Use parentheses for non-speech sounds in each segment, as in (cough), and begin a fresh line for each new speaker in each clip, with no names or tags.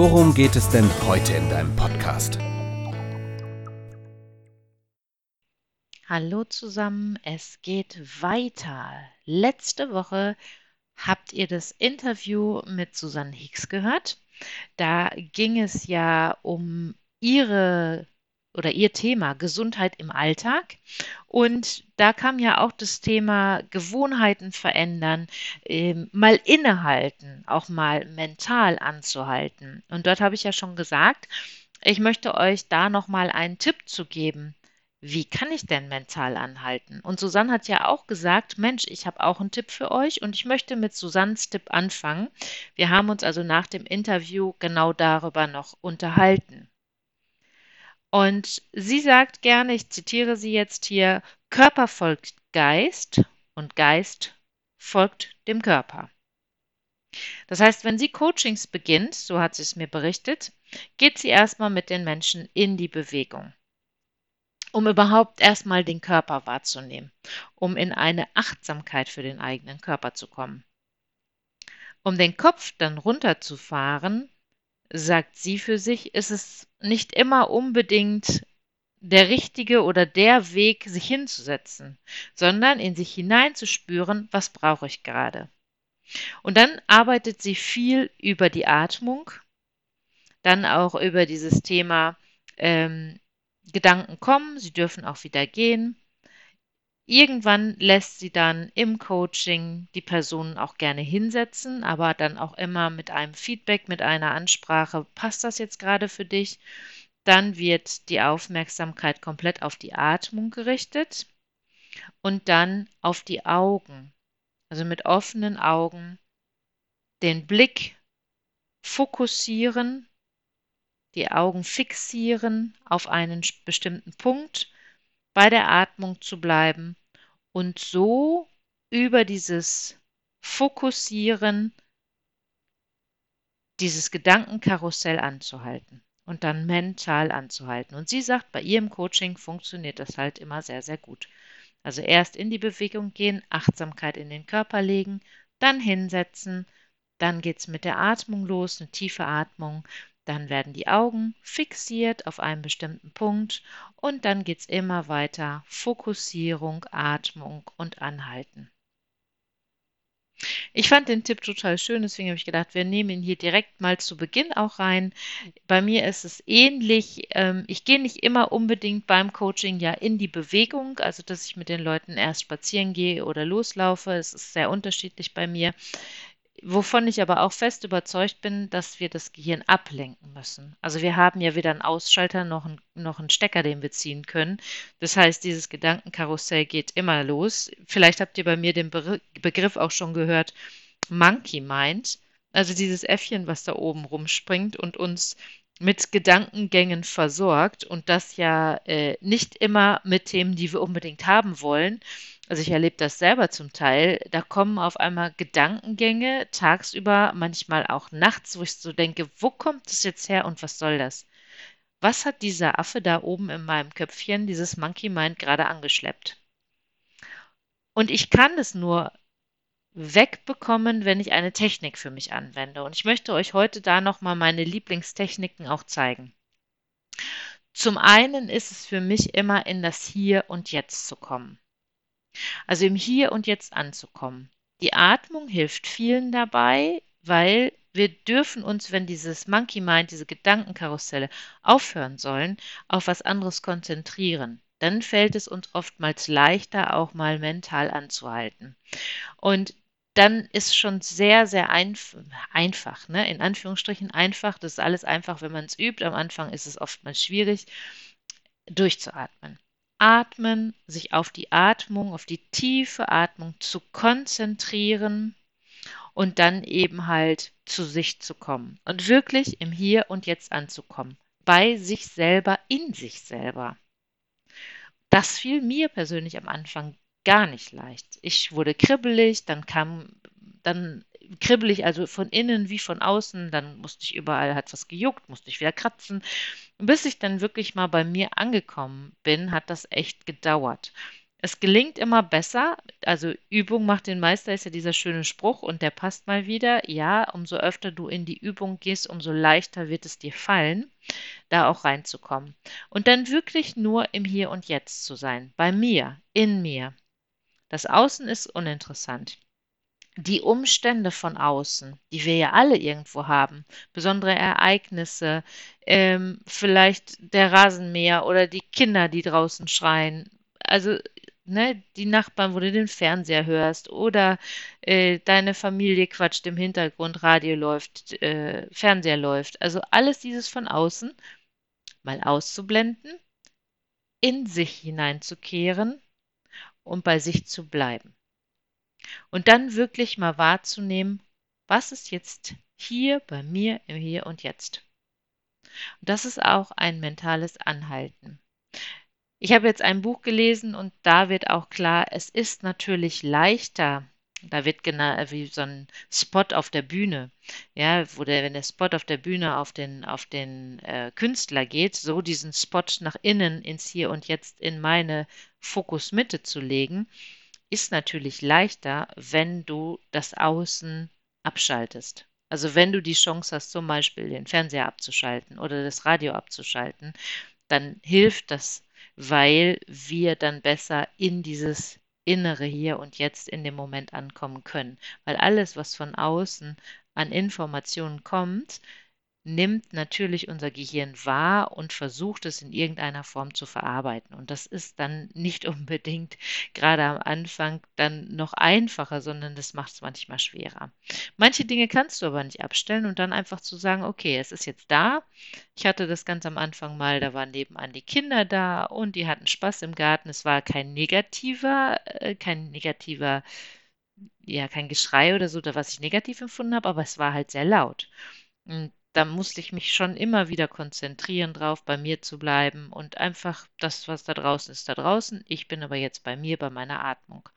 worum geht es denn heute in deinem Podcast?
Hallo zusammen, es geht weiter. Letzte Woche habt ihr das Interview mit Susanne Hicks gehört. Da ging es ja um ihre oder ihr Thema Gesundheit im Alltag. Und da kam ja auch das Thema Gewohnheiten verändern, ähm, mal innehalten, auch mal mental anzuhalten. Und dort habe ich ja schon gesagt, ich möchte euch da nochmal einen Tipp zu geben wie kann ich denn mental anhalten? Und Susanne hat ja auch gesagt, Mensch, ich habe auch einen Tipp für euch und ich möchte mit Susannes Tipp anfangen. Wir haben uns also nach dem Interview genau darüber noch unterhalten. Und sie sagt gerne, ich zitiere sie jetzt hier, Körper folgt Geist und Geist folgt dem Körper. Das heißt, wenn sie Coachings beginnt, so hat sie es mir berichtet, geht sie erstmal mit den Menschen in die Bewegung um überhaupt erstmal den Körper wahrzunehmen, um in eine Achtsamkeit für den eigenen Körper zu kommen. Um den Kopf dann runterzufahren, sagt sie für sich, ist es nicht immer unbedingt der richtige oder der Weg, sich hinzusetzen, sondern in sich hineinzuspüren, was brauche ich gerade. Und dann arbeitet sie viel über die Atmung, dann auch über dieses Thema ähm, Gedanken kommen, sie dürfen auch wieder gehen. Irgendwann lässt sie dann im Coaching die Personen auch gerne hinsetzen, aber dann auch immer mit einem Feedback, mit einer Ansprache, passt das jetzt gerade für dich? Dann wird die Aufmerksamkeit komplett auf die Atmung gerichtet und dann auf die Augen. Also mit offenen Augen den Blick fokussieren die Augen fixieren auf einen bestimmten Punkt, bei der Atmung zu bleiben und so über dieses Fokussieren dieses Gedankenkarussell anzuhalten und dann mental anzuhalten. Und sie sagt, bei ihrem Coaching funktioniert das halt immer sehr, sehr gut. Also erst in die Bewegung gehen, Achtsamkeit in den Körper legen, dann hinsetzen, dann geht es mit der Atmung los, eine tiefe Atmung, dann werden die Augen fixiert auf einen bestimmten Punkt und dann geht es immer weiter. Fokussierung, Atmung und Anhalten. Ich fand den Tipp total schön, deswegen habe ich gedacht, wir nehmen ihn hier direkt mal zu Beginn auch rein. Bei mir ist es ähnlich. Ähm, ich gehe nicht immer unbedingt beim Coaching ja in die Bewegung, also dass ich mit den Leuten erst spazieren gehe oder loslaufe. Es ist sehr unterschiedlich bei mir. Wovon ich aber auch fest überzeugt bin, dass wir das Gehirn ablenken müssen. Also wir haben ja weder einen Ausschalter noch einen, noch einen Stecker, den wir ziehen können. Das heißt, dieses Gedankenkarussell geht immer los. Vielleicht habt ihr bei mir den Begriff auch schon gehört, Monkey Mind. Also dieses Äffchen, was da oben rumspringt und uns mit Gedankengängen versorgt und das ja äh, nicht immer mit Themen, die wir unbedingt haben wollen, also ich erlebe das selber zum Teil, da kommen auf einmal Gedankengänge tagsüber, manchmal auch nachts, wo ich so denke, wo kommt das jetzt her und was soll das? Was hat dieser Affe da oben in meinem Köpfchen, dieses Monkey Mind, gerade angeschleppt? Und ich kann es nur wegbekommen, wenn ich eine Technik für mich anwende. Und ich möchte euch heute da nochmal meine Lieblingstechniken auch zeigen. Zum einen ist es für mich immer in das Hier und Jetzt zu kommen. Also im Hier und Jetzt anzukommen. Die Atmung hilft vielen dabei, weil wir dürfen uns, wenn dieses Monkey Mind, diese Gedankenkarusselle aufhören sollen, auf was anderes konzentrieren. Dann fällt es uns oftmals leichter, auch mal mental anzuhalten. Und dann ist schon sehr, sehr einf einfach, ne? in Anführungsstrichen einfach. Das ist alles einfach, wenn man es übt. Am Anfang ist es oftmals schwierig, durchzuatmen atmen, sich auf die Atmung, auf die tiefe Atmung zu konzentrieren und dann eben halt zu sich zu kommen und wirklich im Hier und Jetzt anzukommen, bei sich selber, in sich selber. Das fiel mir persönlich am Anfang gar nicht leicht. Ich wurde kribbelig, dann kam, dann kribbelig, also von innen wie von außen, dann musste ich überall, hat was gejuckt, musste ich wieder kratzen. Bis ich dann wirklich mal bei mir angekommen bin, hat das echt gedauert. Es gelingt immer besser. Also Übung macht den Meister ist ja dieser schöne Spruch und der passt mal wieder. Ja, umso öfter du in die Übung gehst, umso leichter wird es dir fallen, da auch reinzukommen. Und dann wirklich nur im Hier und Jetzt zu sein, bei mir, in mir. Das Außen ist uninteressant. Die Umstände von außen, die wir ja alle irgendwo haben, besondere Ereignisse, ähm, vielleicht der Rasenmäher oder die Kinder, die draußen schreien, also ne, die Nachbarn, wo du den Fernseher hörst oder äh, deine Familie quatscht im Hintergrund, Radio läuft, äh, Fernseher läuft. Also alles dieses von außen mal auszublenden, in sich hineinzukehren und bei sich zu bleiben. Und dann wirklich mal wahrzunehmen, was ist jetzt hier bei mir im Hier und Jetzt. Und das ist auch ein mentales Anhalten. Ich habe jetzt ein Buch gelesen und da wird auch klar, es ist natürlich leichter. Da wird genau wie so ein Spot auf der Bühne, ja, wo der, wenn der Spot auf der Bühne auf den, auf den äh, Künstler geht, so diesen Spot nach innen ins Hier und Jetzt in meine Fokusmitte zu legen, ist natürlich leichter, wenn du das Außen abschaltest. Also wenn du die Chance hast, zum Beispiel den Fernseher abzuschalten oder das Radio abzuschalten, dann hilft das weil wir dann besser in dieses Innere hier und jetzt in dem Moment ankommen können. Weil alles, was von außen an Informationen kommt, nimmt natürlich unser Gehirn wahr und versucht es in irgendeiner Form zu verarbeiten. Und das ist dann nicht (laughs) unbedingt gerade am Anfang dann noch einfacher, sondern das macht es manchmal schwerer. Manche Dinge kannst du aber nicht abstellen und dann einfach zu sagen, okay, es ist jetzt da. Ich hatte das ganz am Anfang mal, da waren nebenan die Kinder da und die hatten Spaß im Garten. Es war kein negativer, äh, kein negativer ja, kein Geschrei oder so, was ich negativ empfunden habe, aber es war halt sehr laut. Und da musste ich mich schon immer wieder konzentrieren drauf, bei mir zu bleiben und einfach das, was da draußen ist, da draußen. Ich bin aber jetzt bei mir, bei meiner Atmung.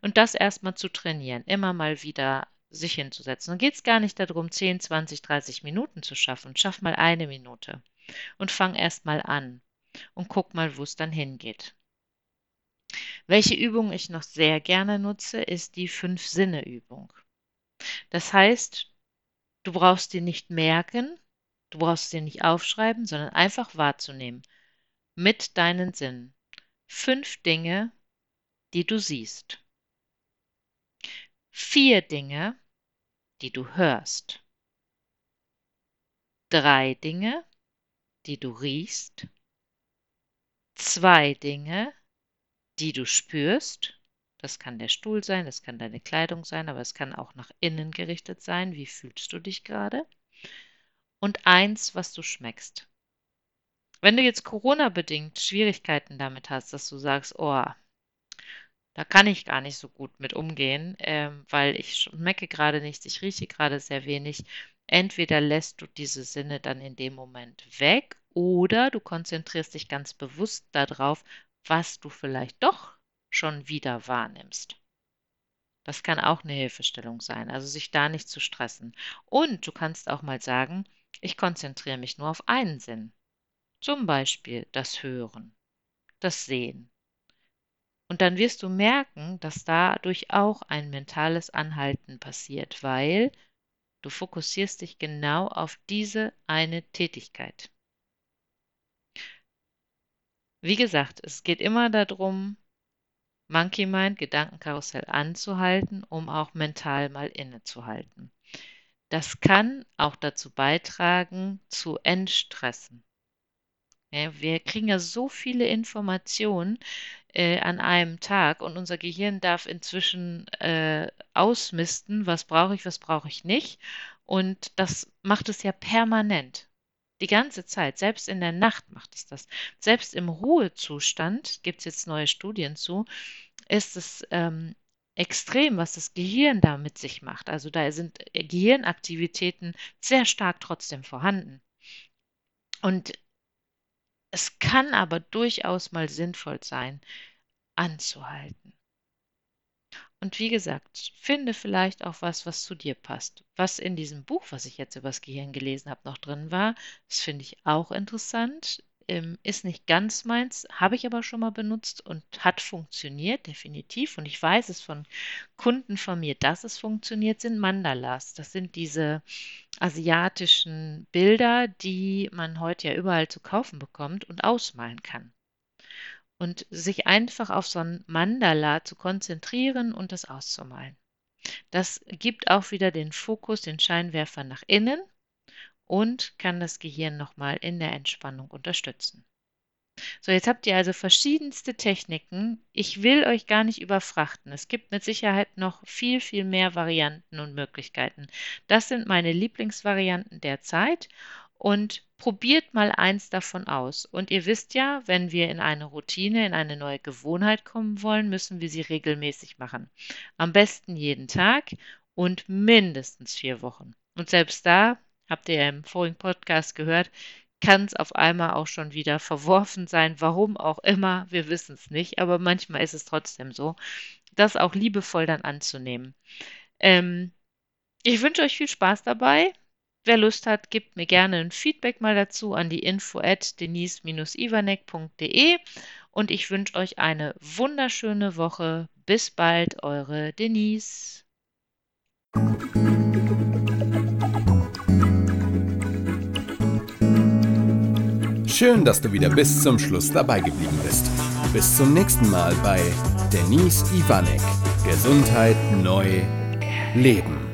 Und das erstmal zu trainieren, immer mal wieder sich hinzusetzen. Dann geht es gar nicht darum, 10, 20, 30 Minuten zu schaffen. Schaff mal eine Minute und fang erst mal an und guck mal, wo es dann hingeht. Welche Übung ich noch sehr gerne nutze, ist die Fünf-Sinne-Übung. Das heißt, Du brauchst dir nicht merken, du brauchst dir nicht aufschreiben, sondern einfach wahrzunehmen. Mit deinen Sinnen. Fünf Dinge, die du siehst. Vier Dinge, die du hörst. Drei Dinge, die du riechst. Zwei Dinge, die du spürst. Das kann der Stuhl sein, das kann deine Kleidung sein, aber es kann auch nach innen gerichtet sein. Wie fühlst du dich gerade? Und eins, was du schmeckst. Wenn du jetzt Corona-bedingt Schwierigkeiten damit hast, dass du sagst, oh, da kann ich gar nicht so gut mit umgehen, ähm, weil ich schmecke gerade nichts, ich rieche gerade sehr wenig. Entweder lässt du diese Sinne dann in dem Moment weg oder du konzentrierst dich ganz bewusst darauf, was du vielleicht doch schon wieder wahrnimmst. Das kann auch eine Hilfestellung sein, also sich da nicht zu stressen. Und du kannst auch mal sagen, ich konzentriere mich nur auf einen Sinn. Zum Beispiel das Hören, das Sehen. Und dann wirst du merken, dass dadurch auch ein mentales Anhalten passiert, weil du fokussierst dich genau auf diese eine Tätigkeit. Wie gesagt, es geht immer darum, Monkey Mind, Gedankenkarussell anzuhalten, um auch mental mal innezuhalten. Das kann auch dazu beitragen, zu entstressen. Wir kriegen ja so viele Informationen äh, an einem Tag und unser Gehirn darf inzwischen äh, ausmisten, was brauche ich, was brauche ich nicht. Und das macht es ja permanent. Die ganze Zeit, selbst in der Nacht macht es das. Selbst im Ruhezustand, gibt es jetzt neue Studien zu, ist es ähm, extrem, was das Gehirn da mit sich macht. Also da sind Gehirnaktivitäten sehr stark trotzdem vorhanden. Und es kann aber durchaus mal sinnvoll sein, anzuhalten. Und wie gesagt, finde vielleicht auch was, was zu dir passt. Was in diesem Buch, was ich jetzt über das Gehirn gelesen habe, noch drin war, das finde ich auch interessant. Ähm, ist nicht ganz meins, habe ich aber schon mal benutzt und hat funktioniert, definitiv. Und ich weiß es von Kunden von mir, dass es funktioniert, sind Mandalas. Das sind diese asiatischen Bilder, die man heute ja überall zu kaufen bekommt und ausmalen kann und sich einfach auf so ein Mandala zu konzentrieren und das auszumalen. Das gibt auch wieder den Fokus, den Scheinwerfer nach innen und kann das Gehirn nochmal in der Entspannung unterstützen. So, jetzt habt ihr also verschiedenste Techniken. Ich will euch gar nicht überfrachten. Es gibt mit Sicherheit noch viel, viel mehr Varianten und Möglichkeiten. Das sind meine Lieblingsvarianten derzeit und probiert mal eins davon aus. Und ihr wisst ja, wenn wir in eine Routine, in eine neue Gewohnheit kommen wollen, müssen wir sie regelmäßig machen. Am besten jeden Tag und mindestens vier Wochen. Und selbst da, habt ihr ja im vorigen Podcast gehört, kann es auf einmal auch schon wieder verworfen sein. Warum auch immer, wir wissen es nicht, aber manchmal ist es trotzdem so, das auch liebevoll dann anzunehmen. Ähm, ich wünsche euch viel Spaß dabei. Wer Lust hat, gibt mir gerne ein Feedback mal dazu an die info at denise-ivanek.de und ich wünsche euch eine wunderschöne Woche. Bis bald, eure Denise.
Schön, dass du wieder bis zum Schluss dabei geblieben bist. Bis zum nächsten Mal bei Denise Ivanek. Gesundheit neu leben.